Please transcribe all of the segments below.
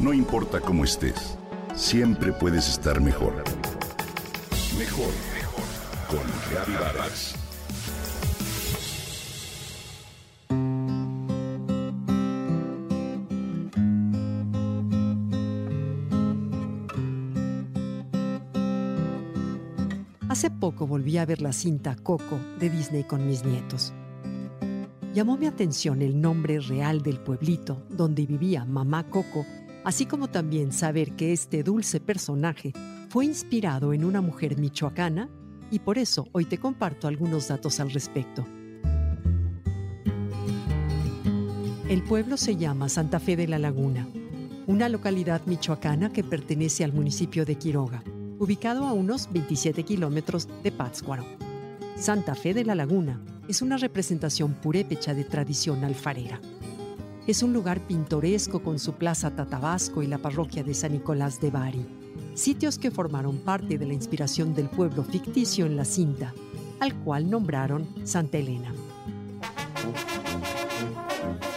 No importa cómo estés, siempre puedes estar mejor. Mejor, mejor. Con Reavivadas. Hace poco volví a ver la cinta Coco de Disney con mis nietos. Llamó mi atención el nombre real del pueblito donde vivía Mamá Coco, así como también saber que este dulce personaje fue inspirado en una mujer michoacana y por eso hoy te comparto algunos datos al respecto. El pueblo se llama Santa Fe de la Laguna, una localidad michoacana que pertenece al municipio de Quiroga ubicado a unos 27 kilómetros de Pátzcuaro. Santa Fe de la Laguna es una representación purépecha de tradición alfarera. Es un lugar pintoresco con su plaza Tatabasco y la parroquia de San Nicolás de Bari, sitios que formaron parte de la inspiración del pueblo ficticio en la cinta, al cual nombraron Santa Elena.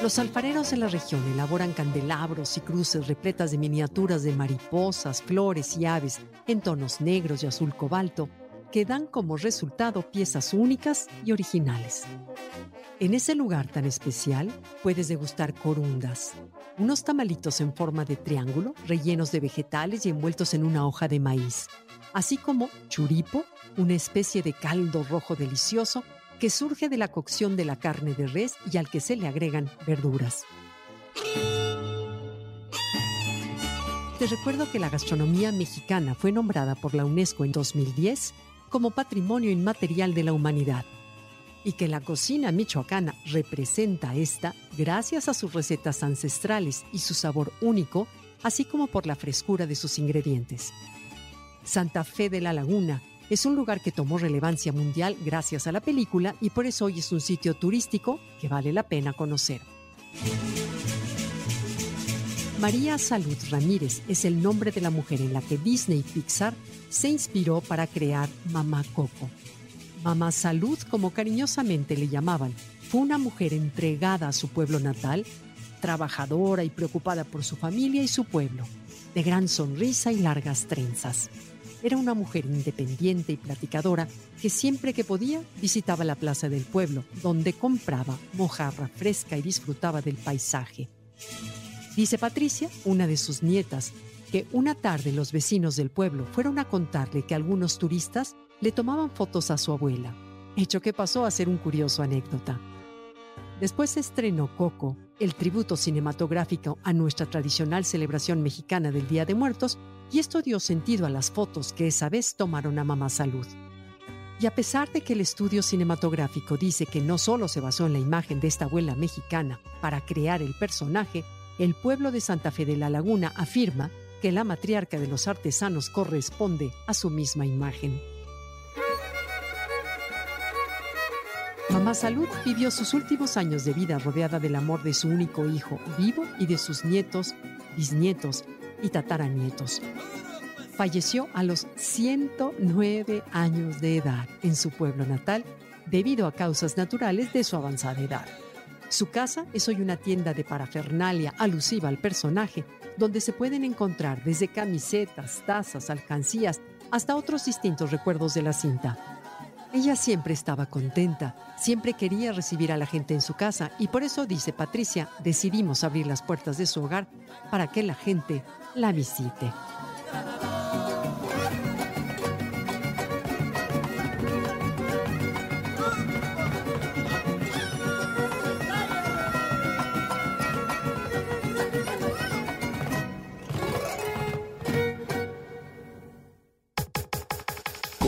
Los alfareros de la región elaboran candelabros y cruces repletas de miniaturas de mariposas, flores y aves en tonos negros y azul cobalto que dan como resultado piezas únicas y originales. En ese lugar tan especial puedes degustar corundas, unos tamalitos en forma de triángulo rellenos de vegetales y envueltos en una hoja de maíz, así como churipo, una especie de caldo rojo delicioso que surge de la cocción de la carne de res y al que se le agregan verduras. Te recuerdo que la gastronomía mexicana fue nombrada por la UNESCO en 2010 como Patrimonio Inmaterial de la Humanidad y que la cocina michoacana representa esta gracias a sus recetas ancestrales y su sabor único, así como por la frescura de sus ingredientes. Santa Fe de la Laguna es un lugar que tomó relevancia mundial gracias a la película y por eso hoy es un sitio turístico que vale la pena conocer. María Salud Ramírez es el nombre de la mujer en la que Disney Pixar se inspiró para crear Mamá Coco. Mamá Salud, como cariñosamente le llamaban, fue una mujer entregada a su pueblo natal, trabajadora y preocupada por su familia y su pueblo, de gran sonrisa y largas trenzas. Era una mujer independiente y platicadora que siempre que podía visitaba la plaza del pueblo, donde compraba mojarra fresca y disfrutaba del paisaje. Dice Patricia, una de sus nietas, que una tarde los vecinos del pueblo fueron a contarle que algunos turistas le tomaban fotos a su abuela, hecho que pasó a ser un curioso anécdota. Después se estrenó Coco, el tributo cinematográfico a nuestra tradicional celebración mexicana del Día de Muertos, y esto dio sentido a las fotos que esa vez tomaron a Mamá Salud. Y a pesar de que el estudio cinematográfico dice que no solo se basó en la imagen de esta abuela mexicana para crear el personaje, el pueblo de Santa Fe de la Laguna afirma que la matriarca de los artesanos corresponde a su misma imagen. Salud vivió sus últimos años de vida rodeada del amor de su único hijo vivo y de sus nietos, bisnietos y tataranietos. Falleció a los 109 años de edad en su pueblo natal debido a causas naturales de su avanzada edad. Su casa es hoy una tienda de parafernalia alusiva al personaje, donde se pueden encontrar desde camisetas, tazas, alcancías, hasta otros distintos recuerdos de la cinta. Ella siempre estaba contenta, siempre quería recibir a la gente en su casa y por eso, dice Patricia, decidimos abrir las puertas de su hogar para que la gente la visite.